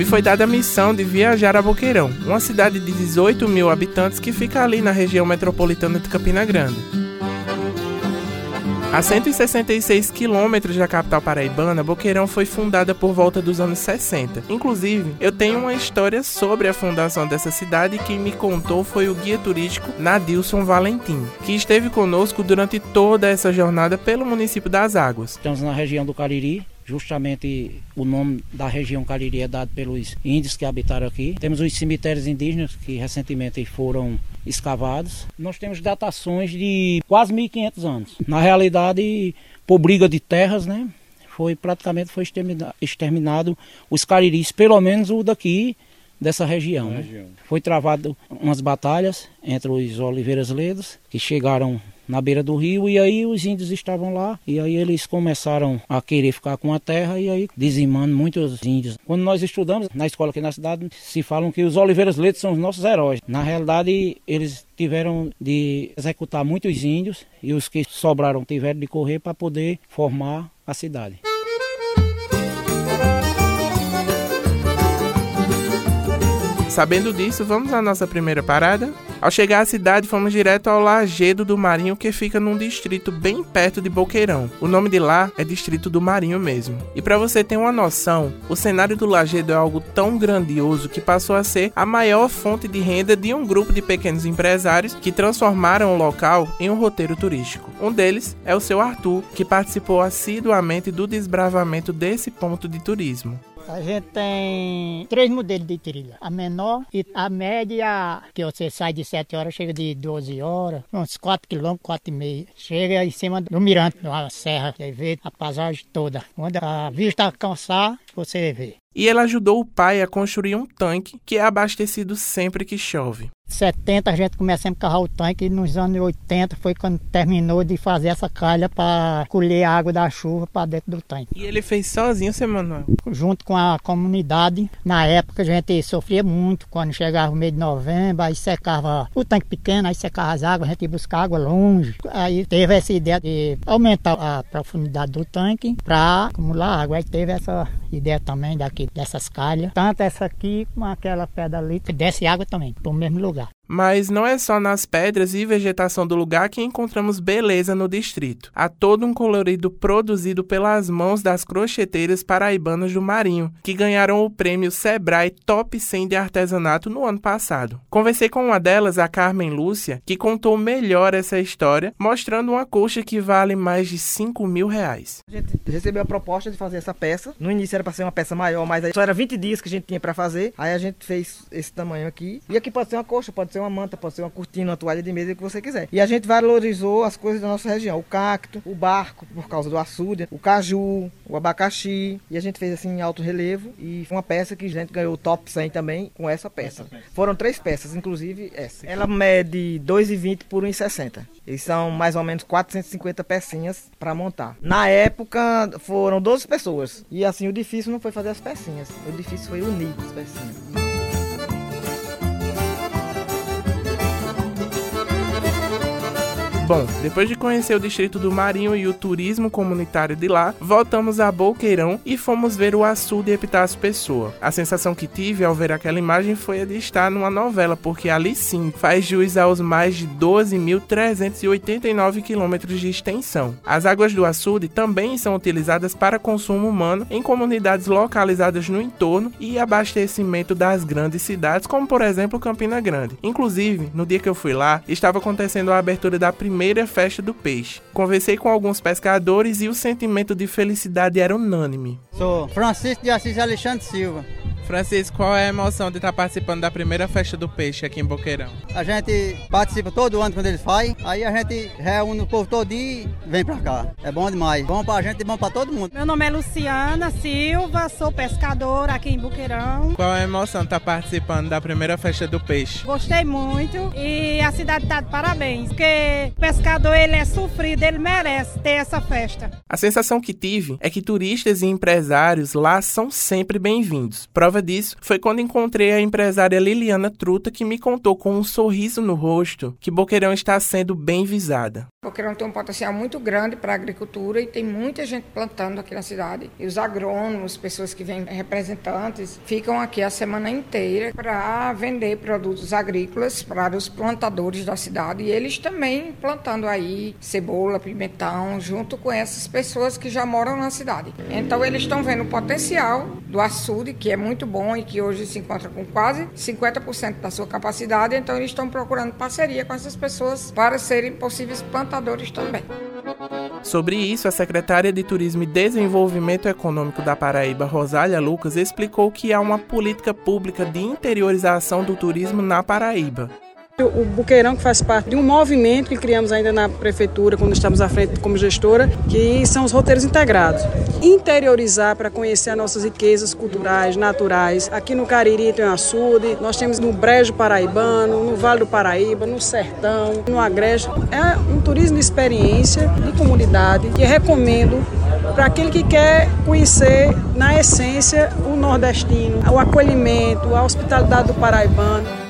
me foi dada a missão de viajar a Boqueirão, uma cidade de 18 mil habitantes que fica ali na região metropolitana de Campina Grande. A 166 quilômetros da capital paraibana, Boqueirão foi fundada por volta dos anos 60. Inclusive, eu tenho uma história sobre a fundação dessa cidade e quem me contou foi o guia turístico Nadilson Valentim, que esteve conosco durante toda essa jornada pelo município das Águas. Estamos na região do Cariri, Justamente o nome da região Cariri é dado pelos índios que habitaram aqui. Temos os cemitérios indígenas que recentemente foram escavados. Nós temos datações de quase 1500 anos. Na realidade, por briga de terras, né? Foi praticamente foi exterminado, exterminado os cariris, pelo menos o daqui dessa região. Né? Foi travado umas batalhas entre os oliveiras ledos que chegaram na beira do rio e aí os índios estavam lá e aí eles começaram a querer ficar com a terra e aí dizimando muitos índios. Quando nós estudamos na escola aqui na cidade, se falam que os oliveiras leitos são os nossos heróis. Na realidade, eles tiveram de executar muitos índios e os que sobraram tiveram de correr para poder formar a cidade. Sabendo disso, vamos à nossa primeira parada? Ao chegar à cidade, fomos direto ao Lagedo do Marinho, que fica num distrito bem perto de Boqueirão. O nome de lá é Distrito do Marinho mesmo. E para você ter uma noção, o cenário do Lagedo é algo tão grandioso que passou a ser a maior fonte de renda de um grupo de pequenos empresários que transformaram o local em um roteiro turístico. Um deles é o seu Arthur, que participou assiduamente do desbravamento desse ponto de turismo. A gente tem três modelos de trilha. A menor e a média, que você sai de 7 horas, chega de 12 horas, uns 4 km, 4,5 Chega em cima do mirante, uma serra, você vê a paisagem toda. Quando a vista cansar, você vê. E ele ajudou o pai a construir um tanque que é abastecido sempre que chove. 70 a gente começamos a carrar o tanque e nos anos 80 foi quando terminou de fazer essa calha para colher a água da chuva para dentro do tanque. E ele fez sozinho, seu Manuel? Junto com a comunidade. Na época a gente sofria muito quando chegava o mês de novembro, aí secava o tanque pequeno, aí secava as águas, a gente ia buscar água longe. Aí teve essa ideia de aumentar a profundidade do tanque para acumular água. Aí teve essa ideia também daqui dessas calhas. Tanto essa aqui como aquela pedra ali, que desce água também, para o mesmo lugar. Mas não é só nas pedras e vegetação do lugar que encontramos beleza no distrito. Há todo um colorido produzido pelas mãos das crocheteiras paraibanas do Marinho, que ganharam o prêmio Sebrae Top 100 de artesanato no ano passado. Conversei com uma delas, a Carmen Lúcia, que contou melhor essa história, mostrando uma coxa que vale mais de 5 mil reais. A gente recebeu a proposta de fazer essa peça. No início era para ser uma peça maior, mas só era 20 dias que a gente tinha para fazer. Aí a gente fez esse tamanho aqui. E aqui pode ser uma coxa, pode ser ser uma manta, pode ser uma cortina, uma toalha de mesa, o que você quiser. E a gente valorizou as coisas da nossa região. O cacto, o barco, por causa do açude, o caju, o abacaxi. E a gente fez assim em alto relevo. E foi uma peça que a gente ganhou o top 100 também com essa peça. Essa peça. Foram três peças, inclusive essa. Ela mede 2,20 por 1,60. E são mais ou menos 450 pecinhas para montar. Na época foram 12 pessoas. E assim, o difícil não foi fazer as pecinhas. O difícil foi unir as pecinhas. Bom, depois de conhecer o distrito do Marinho e o turismo comunitário de lá, voltamos a Boqueirão e fomos ver o açude Epitácio Pessoa. A sensação que tive ao ver aquela imagem foi a de estar numa novela, porque ali sim faz jus aos mais de 12.389 quilômetros de extensão. As águas do açude também são utilizadas para consumo humano em comunidades localizadas no entorno e abastecimento das grandes cidades, como por exemplo Campina Grande. Inclusive, no dia que eu fui lá, estava acontecendo a abertura da primeira primeira festa do peixe. Conversei com alguns pescadores e o sentimento de felicidade era unânime. Sou Francisco de Assis Alexandre Silva. Francisco, qual é a emoção de estar participando da primeira festa do peixe aqui em Boqueirão? A gente participa todo ano quando eles fazem, aí a gente reúne o povo todo e vem pra cá. É bom demais. Bom pra gente e bom pra todo mundo. Meu nome é Luciana Silva, sou pescadora aqui em Boqueirão. Qual é a emoção de estar participando da primeira festa do peixe? Gostei muito e a cidade está de parabéns, porque o pescador ele é sofrido, ele merece ter essa festa. A sensação que tive é que turistas e empresários lá são sempre bem-vindos. Prova Prova disso foi quando encontrei a empresária Liliana Truta, que me contou com um sorriso no rosto que Boqueirão está sendo bem visada. Boqueirão tem um potencial muito grande para a agricultura e tem muita gente plantando aqui na cidade. E os agrônomos, pessoas que vêm representantes, ficam aqui a semana inteira para vender produtos agrícolas para os plantadores da cidade e eles também plantando aí cebola, pimentão, junto com essas pessoas que já moram na cidade. Então eles estão vendo o potencial do açude, que é muito bom e que hoje se encontra com quase 50% da sua capacidade, então eles estão procurando parceria com essas pessoas para serem possíveis plantadores também. Sobre isso, a secretária de Turismo e Desenvolvimento Econômico da Paraíba, Rosália Lucas, explicou que há uma política pública de interiorização do turismo na Paraíba. O Buqueirão, que faz parte de um movimento que criamos ainda na prefeitura, quando estamos à frente como gestora, que são os roteiros integrados. Interiorizar para conhecer as nossas riquezas culturais, naturais. Aqui no Cariri tem o açude, nós temos no Brejo Paraibano, no Vale do Paraíba, no Sertão, no Agreste. É um turismo de experiência, de comunidade, que recomendo para aquele que quer conhecer, na essência, o nordestino, o acolhimento, a hospitalidade do paraibano.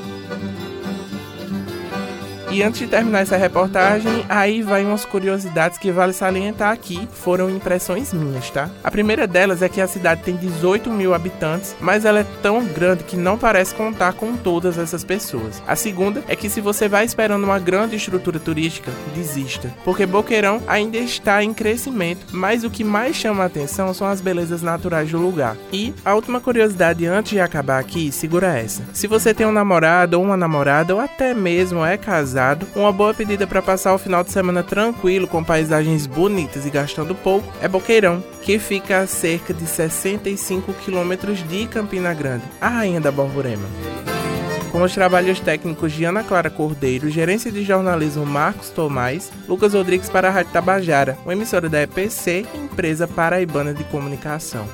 E antes de terminar essa reportagem, aí vai umas curiosidades que vale salientar aqui, foram impressões minhas, tá? A primeira delas é que a cidade tem 18 mil habitantes, mas ela é tão grande que não parece contar com todas essas pessoas. A segunda é que se você vai esperando uma grande estrutura turística, desista, porque Boqueirão ainda está em crescimento, mas o que mais chama a atenção são as belezas naturais do lugar. E a última curiosidade antes de acabar aqui, segura essa. Se você tem um namorado ou uma namorada ou até mesmo é casado, uma boa pedida para passar o final de semana tranquilo com paisagens bonitas e gastando pouco é Boqueirão, que fica a cerca de 65 quilômetros de Campina Grande, a rainha da Borborema. Com os trabalhos técnicos de Ana Clara Cordeiro, gerência de jornalismo Marcos Tomás, Lucas Rodrigues para a Rádio Tabajara, uma emissora da EPC, empresa paraibana de comunicação.